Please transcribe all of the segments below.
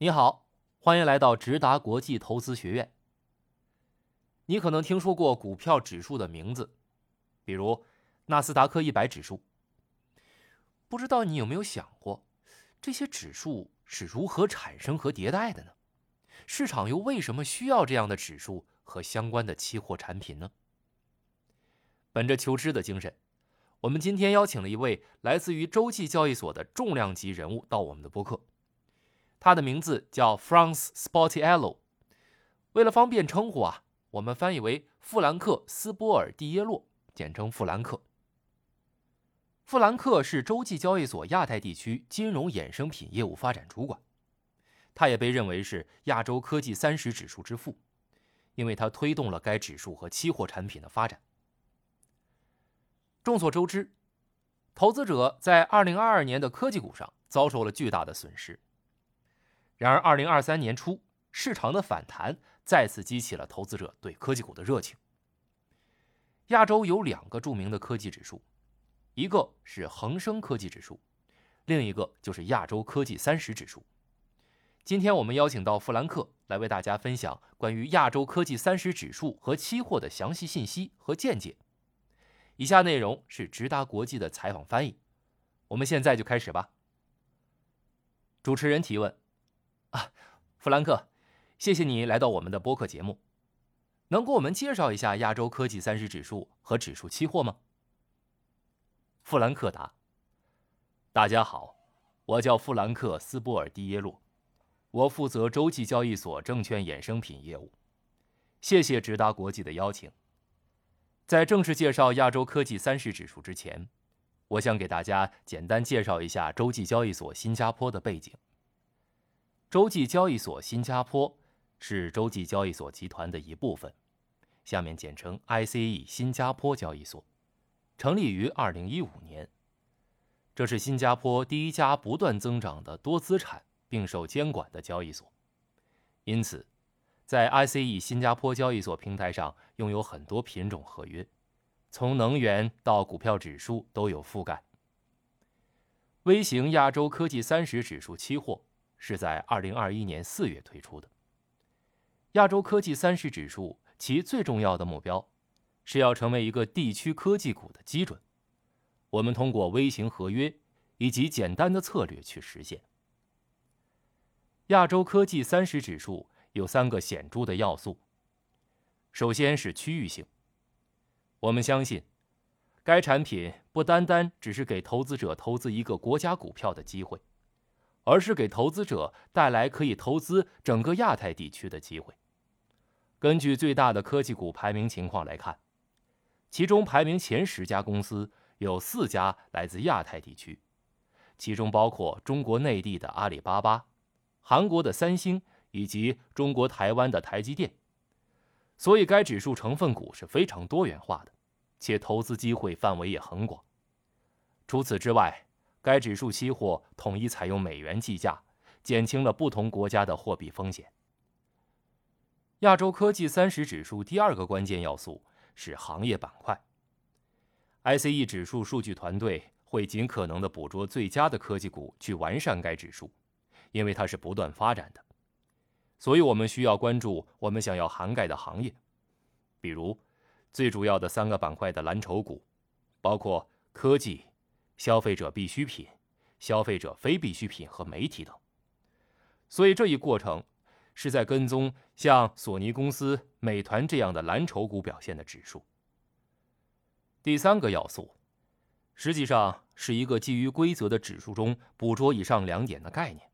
你好，欢迎来到直达国际投资学院。你可能听说过股票指数的名字，比如纳斯达克一百指数。不知道你有没有想过，这些指数是如何产生和迭代的呢？市场又为什么需要这样的指数和相关的期货产品呢？本着求知的精神，我们今天邀请了一位来自于洲际交易所的重量级人物到我们的播客。他的名字叫 Franz Sportiello，为了方便称呼啊，我们翻译为富兰克斯波尔蒂耶洛，简称富兰克。富兰克是洲际交易所亚太地区金融衍生品业务发展主管，他也被认为是亚洲科技三十指数之父，因为他推动了该指数和期货产品的发展。众所周知，投资者在二零二二年的科技股上遭受了巨大的损失。然而，二零二三年初市场的反弹再次激起了投资者对科技股的热情。亚洲有两个著名的科技指数，一个是恒生科技指数，另一个就是亚洲科技三十指数。今天我们邀请到弗兰克来为大家分享关于亚洲科技三十指数和期货的详细信息和见解。以下内容是直达国际的采访翻译，我们现在就开始吧。主持人提问：啊，弗兰克，谢谢你来到我们的播客节目，能给我们介绍一下亚洲科技三十指数和指数期货吗？弗兰克答：大家好，我叫弗兰克斯波尔蒂耶洛，我负责洲际交易所证券衍生品业务，谢谢直达国际的邀请。在正式介绍亚洲科技三十指数之前，我想给大家简单介绍一下洲际交易所新加坡的背景。洲际交易所新加坡是洲际交易所集团的一部分，下面简称 ICE 新加坡交易所，成立于二零一五年。这是新加坡第一家不断增长的多资产并受监管的交易所，因此。在 ICE 新加坡交易所平台上，拥有很多品种合约，从能源到股票指数都有覆盖。微型亚洲科技三十指数期货是在2021年4月推出的。亚洲科技三十指数其最重要的目标是要成为一个地区科技股的基准。我们通过微型合约以及简单的策略去实现。亚洲科技三十指数。有三个显著的要素。首先是区域性。我们相信，该产品不单单只是给投资者投资一个国家股票的机会，而是给投资者带来可以投资整个亚太地区的机会。根据最大的科技股排名情况来看，其中排名前十家公司有四家来自亚太地区，其中包括中国内地的阿里巴巴、韩国的三星。以及中国台湾的台积电，所以该指数成分股是非常多元化的，且投资机会范围也很广。除此之外，该指数期货统一采用美元计价，减轻了不同国家的货币风险。亚洲科技三十指数第二个关键要素是行业板块。ICE 指数数据团队会尽可能的捕捉最佳的科技股，去完善该指数，因为它是不断发展的。所以，我们需要关注我们想要涵盖的行业，比如最主要的三个板块的蓝筹股，包括科技、消费者必需品、消费者非必需品和媒体等。所以，这一过程是在跟踪像索尼公司、美团这样的蓝筹股表现的指数。第三个要素，实际上是一个基于规则的指数中捕捉以上两点的概念，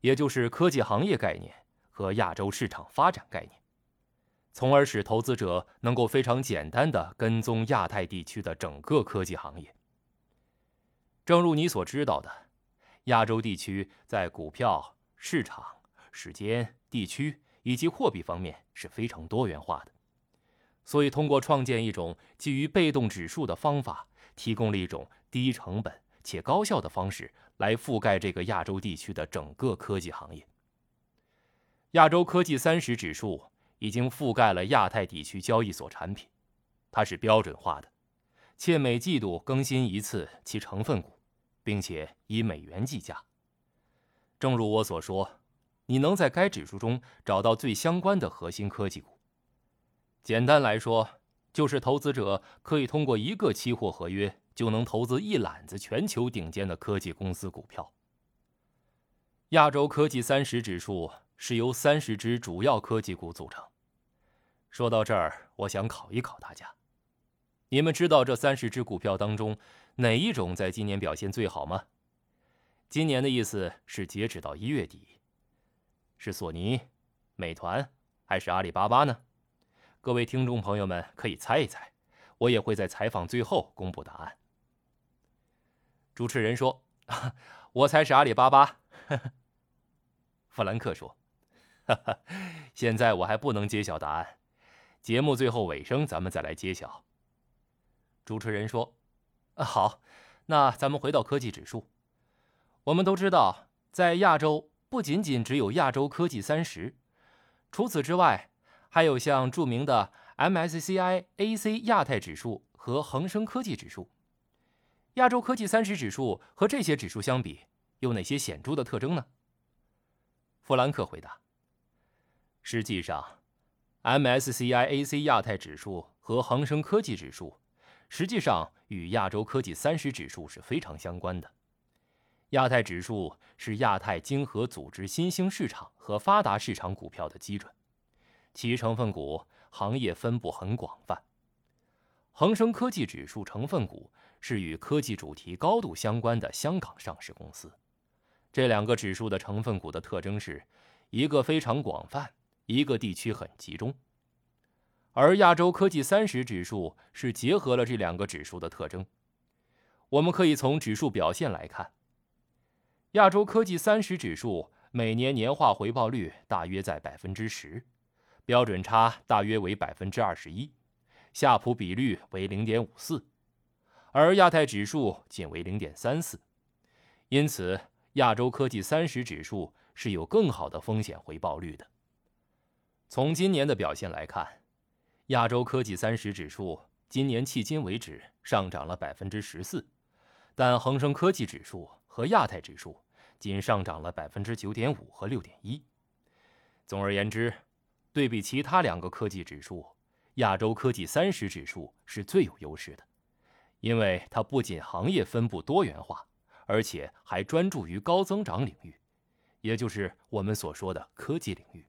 也就是科技行业概念。和亚洲市场发展概念，从而使投资者能够非常简单的跟踪亚太地区的整个科技行业。正如你所知道的，亚洲地区在股票市场、时间、地区以及货币方面是非常多元化的，所以通过创建一种基于被动指数的方法，提供了一种低成本且高效的方式来覆盖这个亚洲地区的整个科技行业。亚洲科技三十指数已经覆盖了亚太地区交易所产品，它是标准化的，且每季度更新一次其成分股，并且以美元计价。正如我所说，你能在该指数中找到最相关的核心科技股。简单来说，就是投资者可以通过一个期货合约就能投资一揽子全球顶尖的科技公司股票。亚洲科技三十指数是由三十只主要科技股组成。说到这儿，我想考一考大家。你们知道这三十只股票当中哪一种在今年表现最好吗？今年的意思是截止到一月底，是索尼、美团还是阿里巴巴呢？各位听众朋友们可以猜一猜，我也会在采访最后公布答案。主持人说：“ 我猜是阿里巴巴。”弗兰克说：“哈哈，现在我还不能揭晓答案，节目最后尾声咱们再来揭晓。”主持人说：“好，那咱们回到科技指数。我们都知道，在亚洲不仅仅只有亚洲科技三十，除此之外，还有像著名的 MSCI AC 亚太指数和恒生科技指数。亚洲科技三十指数和这些指数相比，有哪些显著的特征呢？”弗兰克回答：“实际上，MSCI AC 亚太指数和恒生科技指数。”实际上与亚洲科技三十指数是非常相关的。亚太指数是亚太经合组织新兴市场和发达市场股票的基准，其成分股行业分布很广泛。恒生科技指数成分股是与科技主题高度相关的香港上市公司。这两个指数的成分股的特征是，一个非常广泛，一个地区很集中。而亚洲科技三十指数是结合了这两个指数的特征。我们可以从指数表现来看，亚洲科技三十指数每年年化回报率大约在百分之十，标准差大约为百分之二十一，夏普比率为零点五四，而亚太指数仅为零点三四，因此亚洲科技三十指数是有更好的风险回报率的。从今年的表现来看。亚洲科技三十指数今年迄今为止上涨了百分之十四，但恒生科技指数和亚太指数仅上涨了百分之九点五和六点一。总而言之，对比其他两个科技指数，亚洲科技三十指数是最有优势的，因为它不仅行业分布多元化，而且还专注于高增长领域，也就是我们所说的科技领域。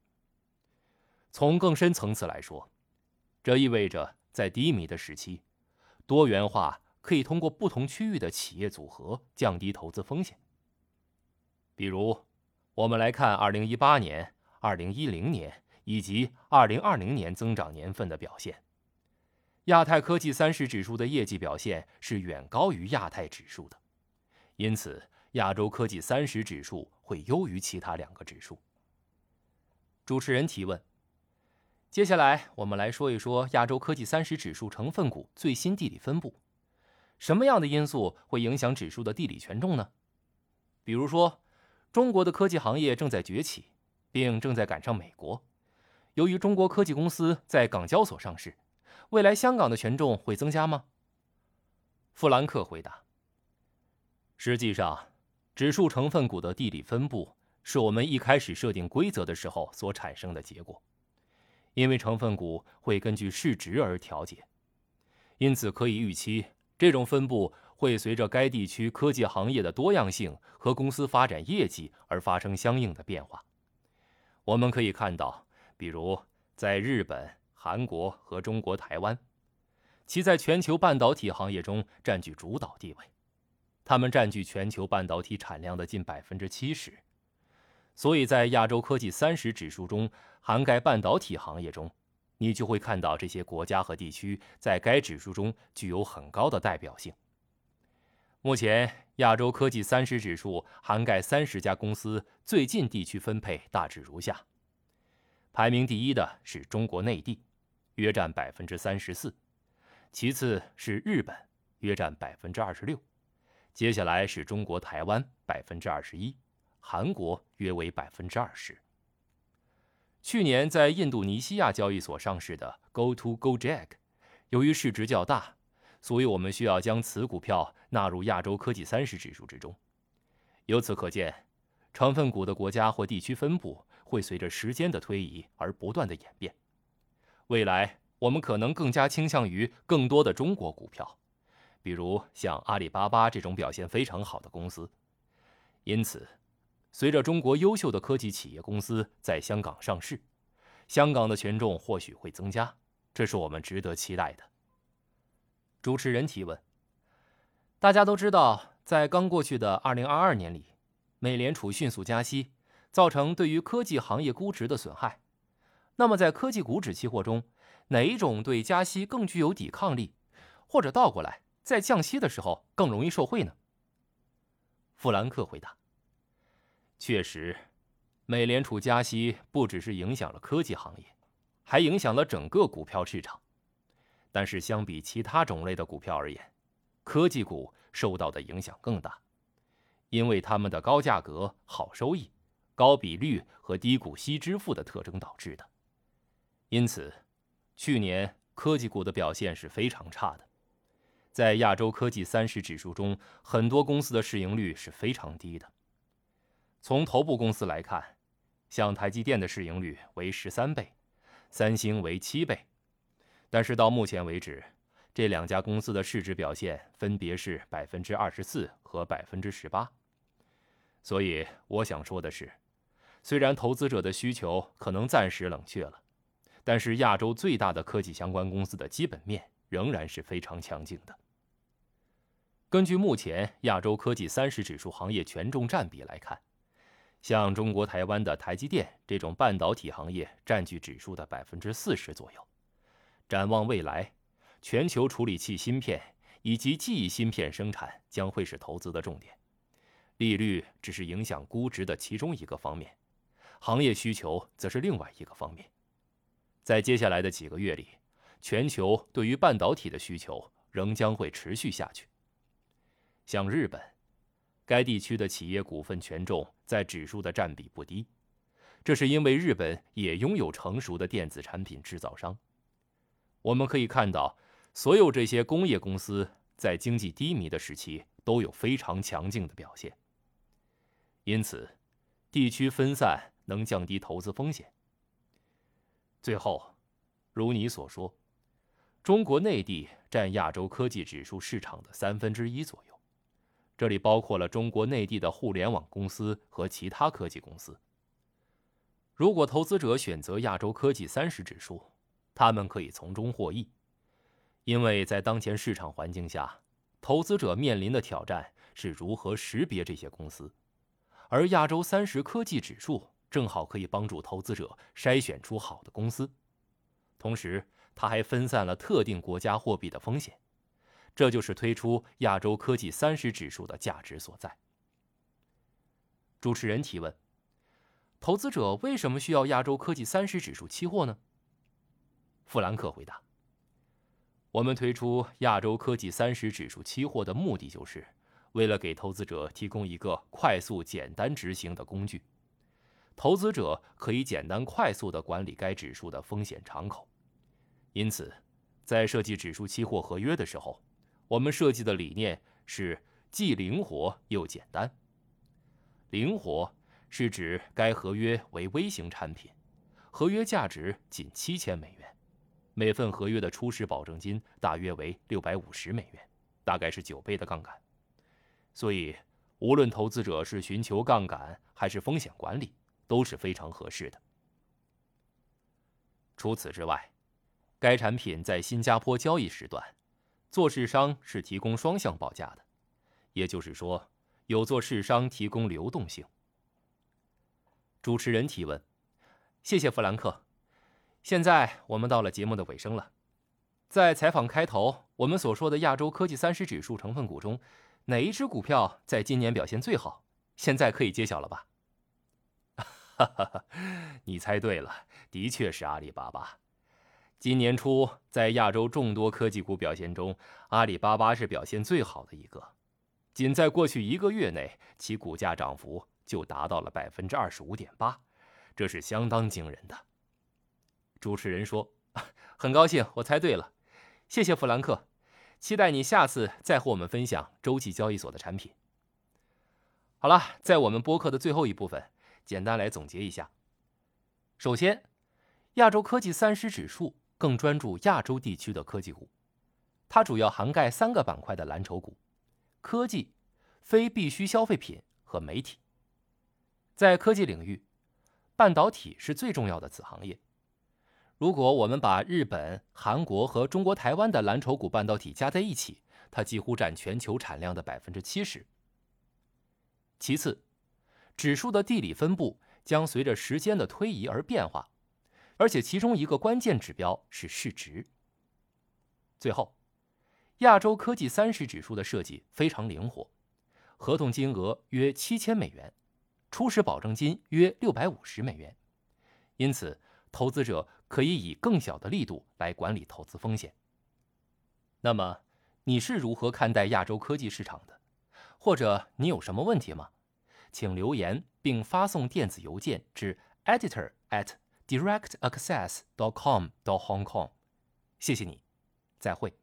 从更深层次来说，这意味着，在低迷的时期，多元化可以通过不同区域的企业组合降低投资风险。比如，我们来看2018年、2010年以及2020年增长年份的表现，亚太科技三十指数的业绩表现是远高于亚太指数的，因此亚洲科技三十指数会优于其他两个指数。主持人提问。接下来，我们来说一说亚洲科技三十指数成分股最新地理分布。什么样的因素会影响指数的地理权重呢？比如说，中国的科技行业正在崛起，并正在赶上美国。由于中国科技公司在港交所上市，未来香港的权重会增加吗？富兰克回答：实际上，指数成分股的地理分布是我们一开始设定规则的时候所产生的结果。因为成分股会根据市值而调节，因此可以预期，这种分布会随着该地区科技行业的多样性和公司发展业绩而发生相应的变化。我们可以看到，比如在日本、韩国和中国台湾，其在全球半导体行业中占据主导地位，他们占据全球半导体产量的近百分之七十。所以在亚洲科技三十指数中，涵盖半导体行业中，你就会看到这些国家和地区在该指数中具有很高的代表性。目前，亚洲科技三十指数涵盖三十家公司，最近地区分配大致如下：排名第一的是中国内地，约占百分之三十四；其次是日本，约占百分之二十六；接下来是中国台湾，百分之二十一。韩国约为百分之二十。去年在印度尼西亚交易所上市的 Go To Go Jack，由于市值较大，所以我们需要将此股票纳入亚洲科技三十指数之中。由此可见，成分股的国家或地区分布会随着时间的推移而不断的演变。未来，我们可能更加倾向于更多的中国股票，比如像阿里巴巴这种表现非常好的公司。因此，随着中国优秀的科技企业公司在香港上市，香港的权重或许会增加，这是我们值得期待的。主持人提问：大家都知道，在刚过去的二零二二年里，美联储迅速加息，造成对于科技行业估值的损害。那么，在科技股指期货中，哪一种对加息更具有抵抗力，或者倒过来，在降息的时候更容易受惠呢？富兰克回答：确实，美联储加息不只是影响了科技行业，还影响了整个股票市场。但是相比其他种类的股票而言，科技股受到的影响更大，因为它们的高价格、好收益、高比率和低股息支付的特征导致的。因此，去年科技股的表现是非常差的。在亚洲科技三十指数中，很多公司的市盈率是非常低的。从头部公司来看，像台积电的市盈率为十三倍，三星为七倍。但是到目前为止，这两家公司的市值表现分别是百分之二十四和百分之十八。所以我想说的是，虽然投资者的需求可能暂时冷却了，但是亚洲最大的科技相关公司的基本面仍然是非常强劲的。根据目前亚洲科技三十指数行业权重占比来看，像中国台湾的台积电这种半导体行业占据指数的百分之四十左右。展望未来，全球处理器芯片以及记忆芯片生产将会是投资的重点。利率只是影响估值的其中一个方面，行业需求则是另外一个方面。在接下来的几个月里，全球对于半导体的需求仍将会持续下去。像日本，该地区的企业股份权重在指数的占比不低，这是因为日本也拥有成熟的电子产品制造商。我们可以看到，所有这些工业公司在经济低迷的时期都有非常强劲的表现。因此，地区分散能降低投资风险。最后，如你所说，中国内地占亚洲科技指数市场的三分之一左右，这里包括了中国内地的互联网公司和其他科技公司。如果投资者选择亚洲科技三十指数，他们可以从中获益，因为在当前市场环境下，投资者面临的挑战是如何识别这些公司，而亚洲三十科技指数正好可以帮助投资者筛选出好的公司，同时它还分散了特定国家货币的风险，这就是推出亚洲科技三十指数的价值所在。主持人提问：投资者为什么需要亚洲科技三十指数期货呢？富兰克回答：“我们推出亚洲科技三十指数期货的目的，就是为了给投资者提供一个快速、简单执行的工具。投资者可以简单、快速地管理该指数的风险敞口。因此，在设计指数期货合约的时候，我们设计的理念是既灵活又简单。灵活是指该合约为微型产品，合约价值仅七千美元。”每份合约的初始保证金大约为六百五十美元，大概是九倍的杠杆。所以，无论投资者是寻求杠杆还是风险管理，都是非常合适的。除此之外，该产品在新加坡交易时段，做市商是提供双向报价的，也就是说，有做市商提供流动性。主持人提问：谢谢弗兰克。现在我们到了节目的尾声了，在采访开头我们所说的亚洲科技三十指数成分股中，哪一只股票在今年表现最好？现在可以揭晓了吧？哈哈哈，你猜对了，的确是阿里巴巴。今年初在亚洲众多科技股表现中，阿里巴巴是表现最好的一个，仅在过去一个月内，其股价涨幅就达到了百分之二十五点八，这是相当惊人的。主持人说：“很高兴我猜对了，谢谢弗兰克，期待你下次再和我们分享洲际交易所的产品。”好了，在我们播客的最后一部分，简单来总结一下：首先，亚洲科技三十指数更专注亚洲地区的科技股，它主要涵盖三个板块的蓝筹股：科技、非必需消费品和媒体。在科技领域，半导体是最重要的子行业。如果我们把日本、韩国和中国台湾的蓝筹股半导体加在一起，它几乎占全球产量的百分之七十。其次，指数的地理分布将随着时间的推移而变化，而且其中一个关键指标是市值。最后，亚洲科技三十指数的设计非常灵活，合同金额约七千美元，初始保证金约六百五十美元，因此投资者可以以更小的力度来管理投资风险。那么，你是如何看待亚洲科技市场的？或者你有什么问题吗？请留言并发送电子邮件至 editor at DirectAccess.com 到 Hong Kong，。谢谢你，再会。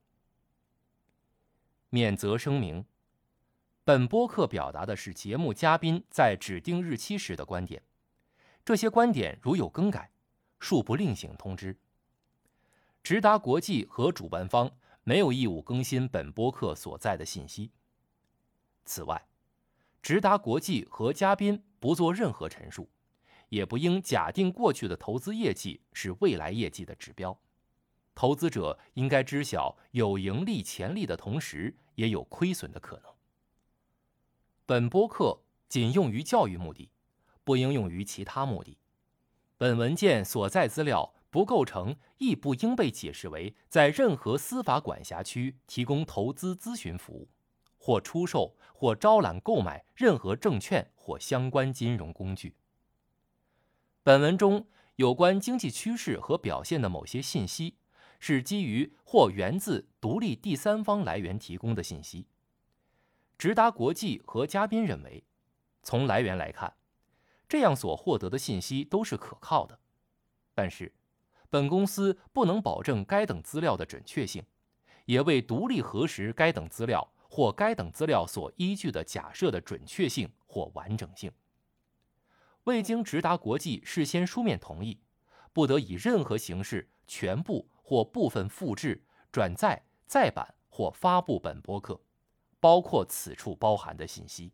免责声明：本播客表达的是节目嘉宾在指定日期时的观点，这些观点如有更改，恕不另行通知。直达国际和主办方没有义务更新本播客所在的信息。此外，直达国际和嘉宾不做任何陈述，也不应假定过去的投资业绩是未来业绩的指标。投资者应该知晓有盈利潜力的同时，也有亏损的可能。本播客仅用于教育目的，不应用于其他目的。本文件所在资料不构成，亦不应被解释为在任何司法管辖区提供投资咨询服务。或出售或招揽购买任何证券或相关金融工具。本文中有关经济趋势和表现的某些信息，是基于或源自独立第三方来源提供的信息。直达国际和嘉宾认为，从来源来看，这样所获得的信息都是可靠的。但是，本公司不能保证该等资料的准确性，也未独立核实该等资料。或该等资料所依据的假设的准确性或完整性，未经直达国际事先书面同意，不得以任何形式全部或部分复制、转载、再版或发布本播客，包括此处包含的信息。